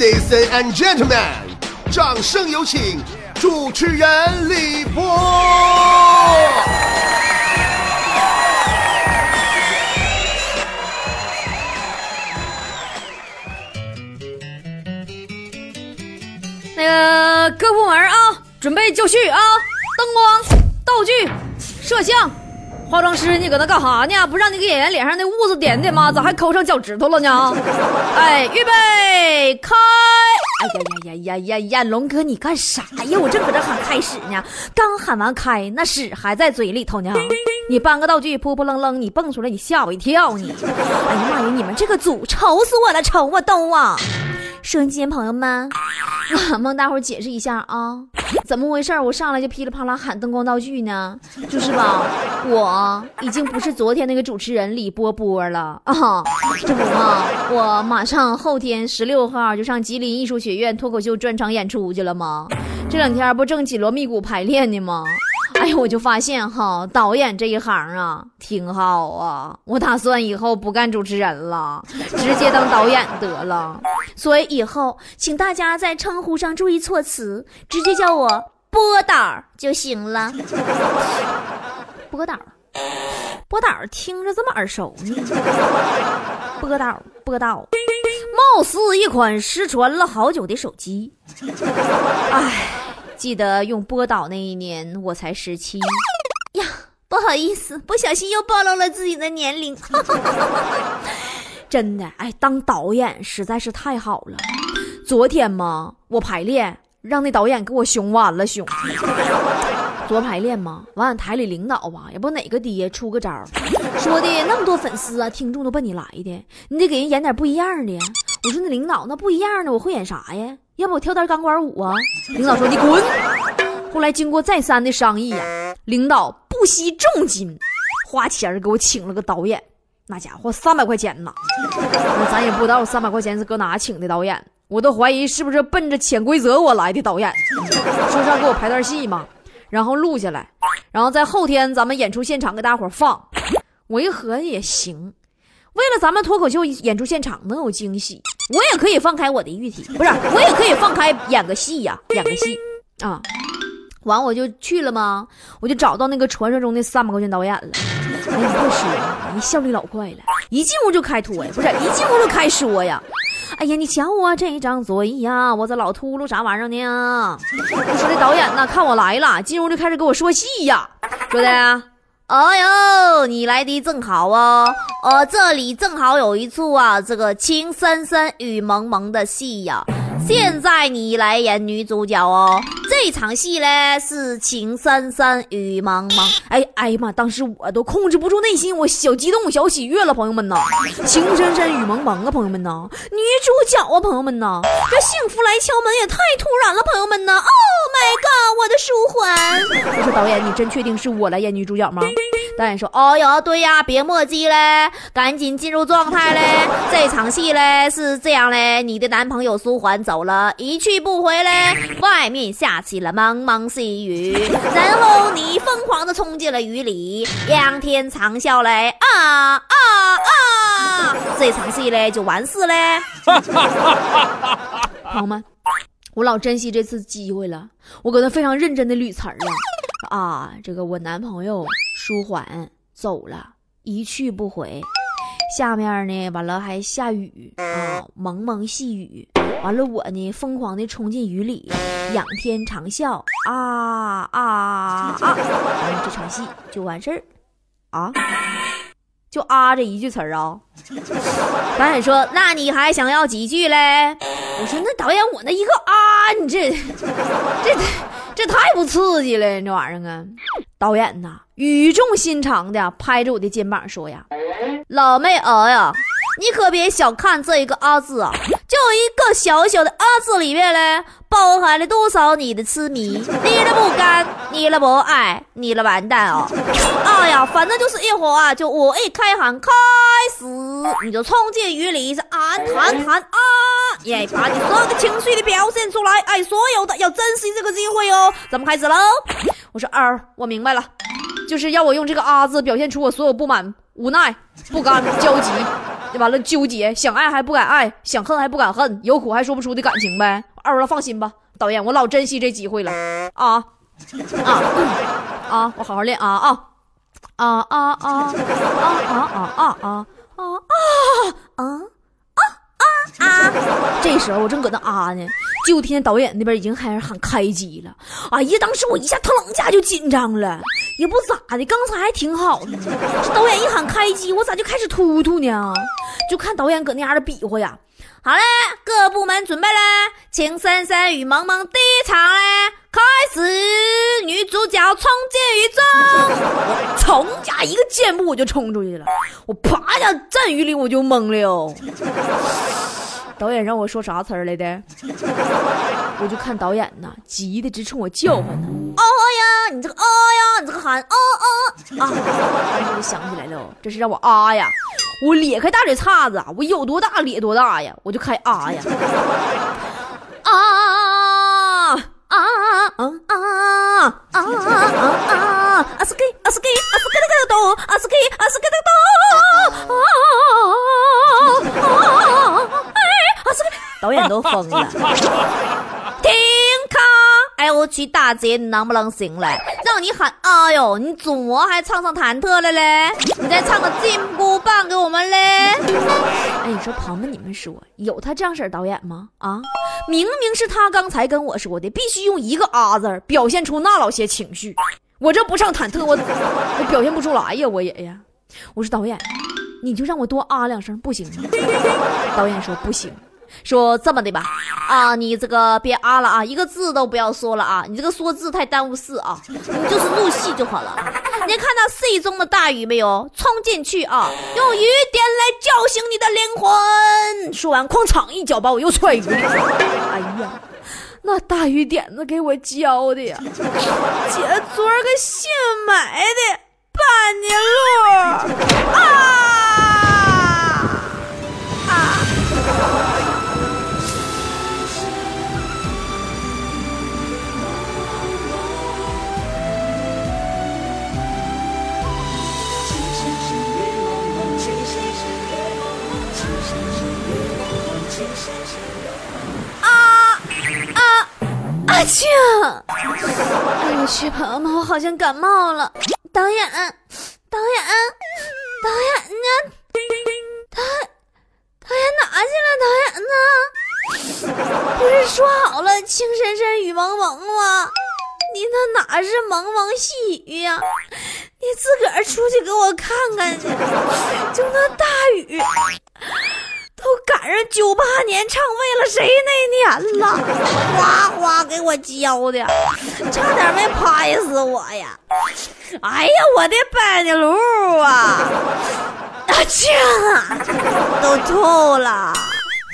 Ladies and gentlemen，掌声有请主持人李波。那个各部门啊，准备就绪啊！灯光、道具、摄像、化妆师，你搁那干哈呢？不让你给演员脸上那痦子点点吗？咋还抠上脚趾头了呢？哎，预备，开！哎呀呀呀呀呀呀！龙哥，你干啥呀？我正搁这喊开始呢，刚喊完开，那屎还在嘴里头呢。你搬个道具，扑扑棱棱，你蹦出来，你吓我一跳你！哎呀妈呀，你们这个组愁死我了，愁我都啊！收音机朋友们，我帮大伙解释一下啊，怎么回事？我上来就噼里啪啦喊灯光道具呢？就是吧，我已经不是昨天那个主持人李波波了啊！这不嘛，我马上后天十六号就上吉林艺术学院脱口秀专场演出去了吗？这两天不正紧锣密鼓排练呢吗？哎呀，我就发现哈，导演这一行啊，挺好啊。我打算以后不干主持人了，直接当导演得了。所以以后，请大家在称呼上注意措辞，直接叫我波导就行了。波导，波导，听着这么耳熟呢。波导，波导，貌似一款失传了好久的手机。唉。记得用波导那一年，我才十七呀，不好意思，不小心又暴露了自己的年龄。真的，哎，当导演实在是太好了。昨天嘛，我排练，让那导演给我凶完了，凶。昨排练嘛，完台里领导吧，也不哪个爹出个招，说的那么多粉丝啊，听众都奔你来的，你得给人演点不一样的。我说那领导，那不一样的，我会演啥呀？要不我跳段钢管舞啊？领导说你滚。后来经过再三的商议呀，领导不惜重金花钱给我请了个导演，那家伙三百块钱呢。那咱也不知道三百块钱是搁哪请的导演，我都怀疑是不是奔着潜规则我来的导演。说是要给我排段戏嘛，然后录下来，然后在后天咱们演出现场给大伙放。我一合计也行。为了咱们脱口秀演出现场能有惊喜，我也可以放开我的玉体，不是，我也可以放开演个戏呀，演个戏啊。完我就去了吗？我就找到那个传说中的三百块钱导演了。哎呀，别说，你效率老快了，一进屋就开脱呀，不是，一进屋就开说呀。哎呀，你瞧我这张嘴呀，我这老秃噜啥玩意儿呢？我说这导演呐，看我来了，进屋就开始给我说戏呀，说的。哎呦，你来的正好哦！呃，这里正好有一处啊，这个情深深雨蒙蒙的戏呀。现在你来演女主角哦。这场戏呢是情深深雨蒙蒙。哎哎呀妈！当时我都控制不住内心，我小激动、小喜悦了，朋友们呐！情深深雨蒙蒙啊，朋友们呐！女主角啊，朋友们呐！这幸福来敲门也太突然了，朋友们呐！Oh my god，我的书桓！我说导演，你真确定是我来演女主角吗？导演说：“哦哟，对呀，别墨迹嘞，赶紧进入状态嘞。这场戏嘞是这样嘞，你的男朋友舒缓走了，一去不回嘞。外面下起了蒙蒙细雨，然后你疯狂的冲进了雨里，仰天长啸嘞，啊啊啊！这场戏嘞就完事嘞。朋友们，我老珍惜这次机会了，我搁那非常认真的捋词儿了啊，这个我男朋友。”舒缓走了，一去不回。下面呢，完了还下雨啊，蒙蒙细雨。完了，我呢疯狂的冲进雨里，仰天长啸啊啊啊！完了，这场戏就完事儿啊，就啊这一句词儿啊。导演说：“那你还想要几句嘞？”我说：“那导演，我那一个啊，你这这这太不刺激了，这玩意儿啊！”导演呐，语重心长的拍着我的肩膀说：“呀，老妹儿呀，你可别小看这一个阿字啊，就一个小小的阿字里面嘞，包含了多少你的痴迷，你的不甘，你的不爱，你的完蛋哦！哎呀，反正就是一会儿啊，就我一开喊开始，你就冲进雨里是啊喊喊啊，耶，把你所有的情绪的表现出来，哎，所有的要珍惜这个机会哦，咱们开始喽。”我说二，我明白了，就是要我用这个啊字表现出我所有不满、无奈、不甘、焦急。完了纠结，想爱还不敢爱，想恨还不敢恨，有苦还说不出的感情呗。二娃放心吧，导演，我老珍惜这机会了啊啊啊！我好好练啊啊啊啊啊啊啊啊啊啊啊啊！这时候我正搁那啊呢，就听见导演那边已经开始喊开机了。哎呀，当时我一下腾一下就紧张了，也不咋的，刚才还挺好的。这导演一喊开机，我咋就开始突突呢？就看导演搁那样的比划呀。好嘞，各部门准备嘞，情深深雨蒙蒙第一场嘞，开始！女主角冲进雨中，我噌家一个箭步我就冲出去了，我啪一下站雨里我就懵了。导演让我说啥词儿来的？我就看导演呐，急的直冲我叫唤呢。哦呀，你这个啊呀，你这个喊啊啊啊！当时我就想起来了，这是让我啊呀。我咧开大嘴叉子，我有多大咧多大呀，我就开啊呀，啊啊啊啊啊啊啊啊啊啊啊啊啊！阿斯克，阿斯克，阿斯克的歌多，阿斯克，阿斯克的多。导演都疯了，停卡！哎我去大姐，你能不能醒来？让你喊哎呦，你怎么还唱上忐忑了嘞？你再唱个金箍棒给我们嘞！哎，你说朋友们，你们说有他这样式导演吗？啊，明明是他刚才跟我说的，必须用一个啊字表现出那老些情绪，我这不唱忐忑，我我表现不出来呀，我也呀。我说导演，你就让我多啊两声不行吗？导演说不行。说这么的吧，啊，你这个别啊了啊，一个字都不要说了啊，你这个说字太耽误事啊，你就是入戏就好了。你看到戏中的大雨没有？冲进去啊，用雨点来叫醒你的灵魂。说完，哐嚓一脚把我又踹雨里。哎呀，那大雨点子给我教的呀，姐昨儿个新买的阿庆，哎我去，朋友们，我好像感冒了。导演，导演，导演呢？导导演哪去了？导演呢？不是说好了情深深雨蒙蒙吗？你那哪是蒙蒙细雨呀？你自个儿出去给我看看去，就那大雨。赶上九八年唱为了谁那年了，哗哗给我浇的，差点没拍死我呀！哎呀，我的班尼路啊！啊去啊，都吐了。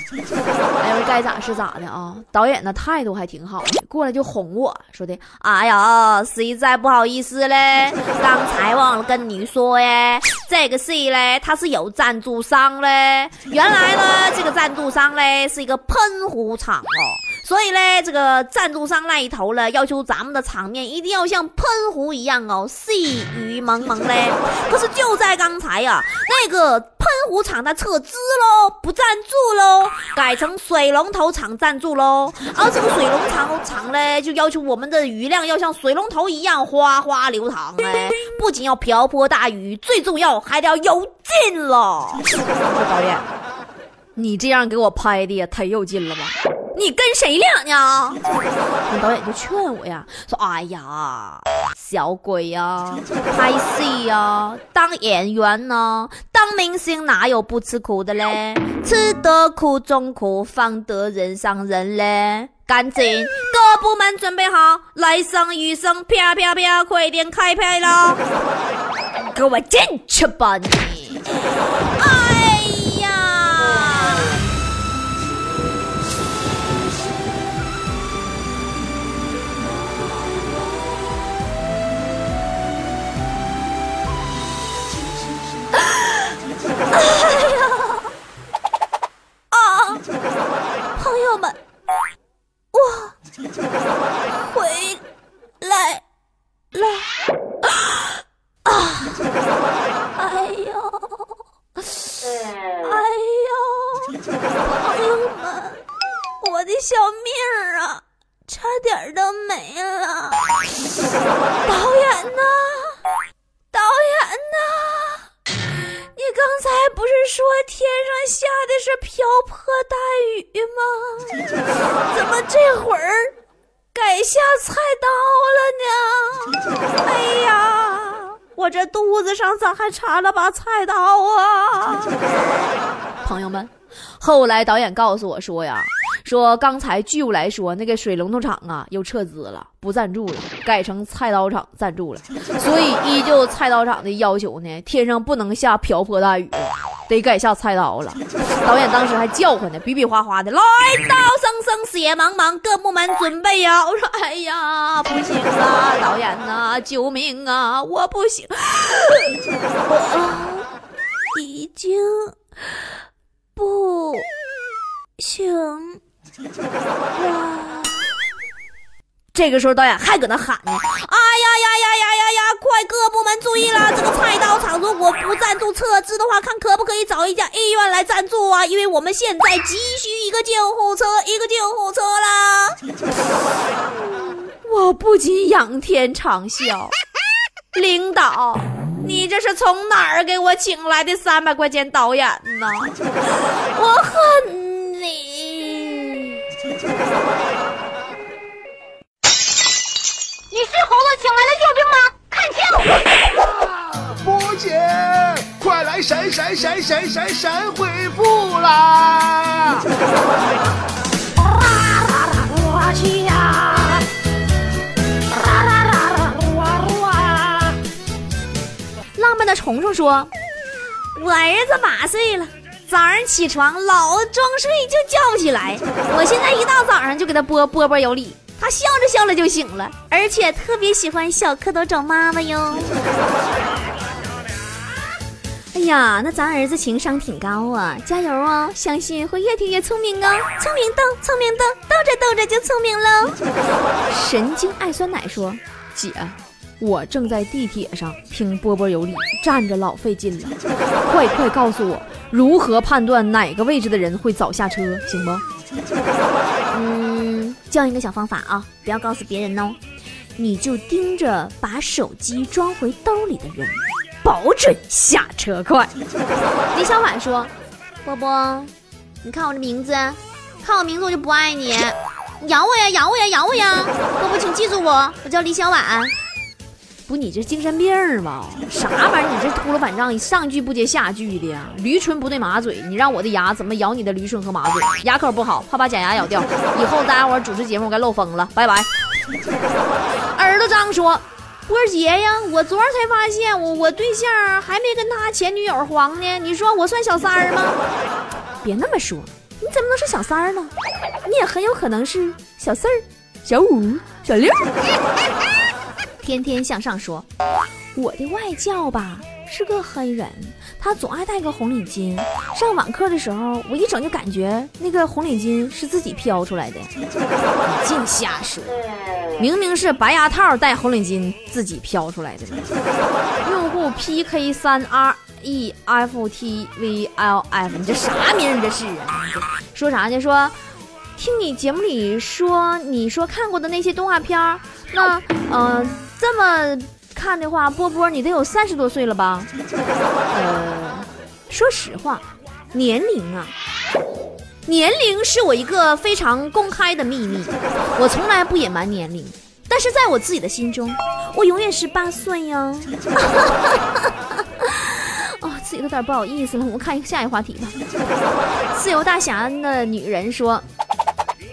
哎呦，该咋是咋的啊！导演的态度还挺好的，过来就哄我说的：“哎呀，实在不好意思嘞，刚才忘了跟你说耶，这个戏嘞它是有赞助商嘞。原来呢，这个赞助商嘞是一个喷壶厂哦，所以嘞，这个赞助商那一头呢要求咱们的场面一定要像喷壶一样哦，细雨蒙蒙嘞。可是就在刚才呀，那个喷壶厂它撤资喽，不赞助喽。”改成水龙头厂赞助喽，而这个水龙头厂呢，就要求我们的雨量要像水龙头一样哗哗流淌哎，不仅要瓢泼大雨，最重要还得要有劲喽。导演，你这样给我拍的也太有劲了吧？你跟谁俩呢？那导演就劝我呀，说：“哎呀，小鬼呀，拍戏呀，当演员呢，当明星哪有不吃苦的嘞？吃得苦中苦，方得人上人嘞！赶紧，各部门准备好，来声雨声，啪啪啪，快点开拍啦！给我进去吧你！回来了。肚子上咋还插了把菜刀啊？朋友们，后来导演告诉我说呀。说刚才据我来说，那个水龙头厂啊又撤资了，不赞助了，改成菜刀厂赞助了。所以依旧菜刀厂的要求呢，天上不能下瓢泼大雨，得改下菜刀了。导演当时还叫唤呢，比比划划的，来刀声声血茫茫，各部门准备呀！我说，哎呀，不行啊，导演呐，救命啊，我不行，我 已经不行。哇！这个时候导演还搁那喊呢，哎呀呀呀呀呀呀！快各部门注意啦，这个菜刀厂如果不赞助撤资的话，看可不可以找一家医院来赞助啊？因为我们现在急需一个救护车，一个救护车啦！我不禁仰天长啸，领导，你这是从哪儿给我请来的三百块钱导演呢？我恨神神神神回复啦！我去呀！浪漫的虫虫说：“我儿子八岁了。”早上起床老装睡就叫不起来，我现在一到早上就给他播波波有理，他笑着笑着就醒了，而且特别喜欢小蝌蚪找妈妈哟。哎呀，那咱儿子情商挺高啊，加油啊！相信会越听越聪明哦，聪明豆，聪明豆，逗着逗着就聪明喽。神经爱酸奶说，姐。我正在地铁上听波波有理，站着老费劲了。快快告诉我，如何判断哪个位置的人会早下车，行不？嗯，教一个小方法啊，不要告诉别人哦。你就盯着把手机装回兜里的人，保准下车快。李小婉说：“波波，你看我这名字，看我名字我就不爱你，咬我呀，咬我呀，咬我呀！波波，请记住我，我叫李小婉。”不，你这精神病吧？啥玩意儿？你这秃噜反账，上句不接下句的呀？驴唇不对马嘴，你让我的牙怎么咬你的驴唇和马嘴？牙口不好，怕把假牙咬掉。以后大家伙主持节目该漏风了，拜拜。耳朵张说：“波姐呀，我昨儿才发现，我我对象还没跟他前女友黄呢。你说我算小三儿吗？别那么说，你怎么能是小三儿呢？你也很有可能是小四儿、小五、小六。”天天向上说：“我的外教吧是个黑人，他总爱戴个红领巾。上网课的时候，我一整就感觉那个红领巾是自己飘出来的。你净瞎说，明明是白牙套戴红领巾自己飘出来的。用户 PK 三 R E F T V L F，你这啥名？你这是啊？说啥呢？说听你节目里说，你说看过的那些动画片儿，那嗯。”这么看的话，波波你得有三十多岁了吧？呃，说实话，年龄啊，年龄是我一个非常公开的秘密，我从来不隐瞒年龄。但是在我自己的心中，我永远十八岁呀。哦，自己都有点不好意思了。我们看一下一话题吧。自由大侠的女人说。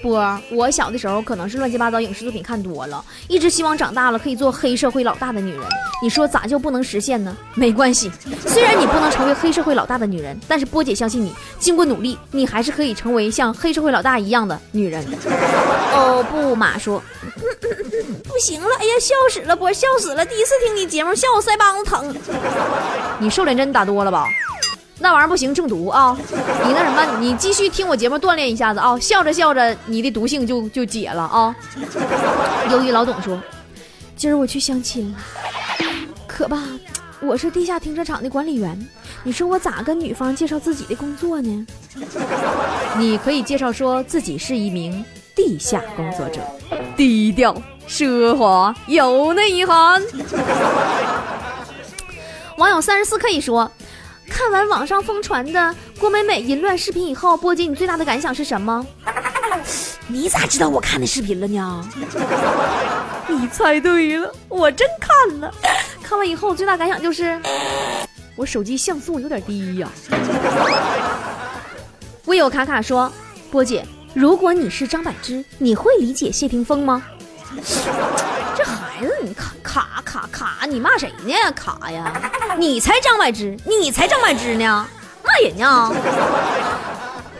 波，我小的时候可能是乱七八糟影视作品看多了，一直希望长大了可以做黑社会老大的女人。你说咋就不能实现呢？没关系，虽然你不能成为黑社会老大的女人，但是波姐相信你，经过努力，你还是可以成为像黑社会老大一样的女人。哦不，马说，不行了，哎呀，笑死了，波笑死了，第一次听你节目，笑我腮帮子疼。你瘦脸针打多了吧？那玩意儿不行，中毒啊！你那什么，你继续听我节目锻炼一下子啊！笑着笑着，你的毒性就就解了啊！忧郁老董说：“今儿我去相亲了，可吧？我是地下停车场的管理员，你说我咋跟女方介绍自己的工作呢？你可以介绍说自己是一名地下工作者，低调奢华有内涵。”网友三十四可以说。看完网上疯传的郭美美淫乱视频以后，波姐你最大的感想是什么？你咋知道我看的视频了呢？你猜对了，我真看了。看完以后最大感想就是，我手机像素有点低呀。唯有卡卡说，波姐，如果你是张柏芝，你会理解谢霆锋吗？你，骂谁呢？卡呀！你才张柏芝，你才张柏芝呢，骂人呢？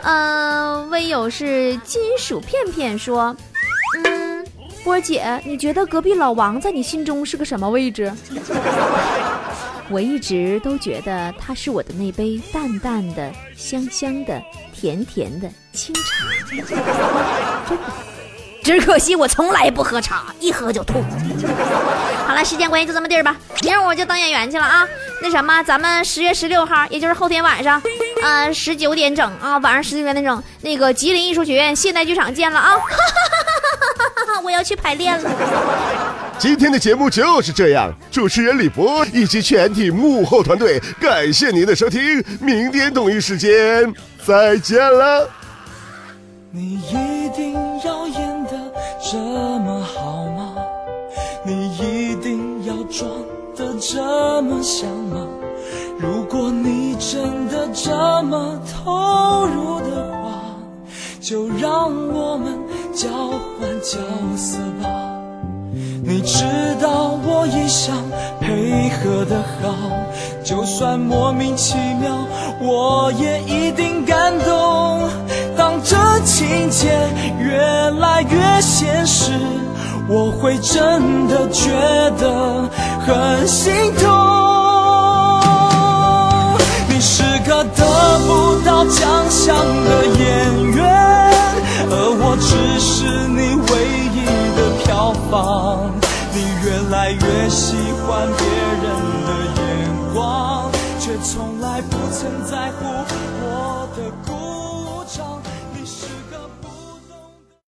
嗯，微友是金属片片说，嗯，波姐，你觉得隔壁老王在你心中是个什么位置？我一直都觉得他是我的那杯淡淡的、香香的、甜甜的清茶，真的。只可惜我从来不喝茶，一喝就吐。好了，时间关系就这么地儿吧，明儿我就当演员去了啊。那什么，咱们十月十六号，也就是后天晚上，呃，十九点整啊，晚上十九点整，那个吉林艺术学院现代剧场见了啊。我要去排练了。今天的节目就是这样，主持人李博以及全体幕后团队，感谢您的收听，明天同一时间再见了。你的这么像吗？如果你真的这么投入的话，就让我们交换角色吧。你知道我一向配合的好，就算莫名其妙，我也一定感动。当这情节越来越现实，我会真的觉得很心痛。你是个得不到奖项的演员，而我只是你唯一的票房。你越来越喜欢别人的眼光，却从来不曾在乎我的鼓掌。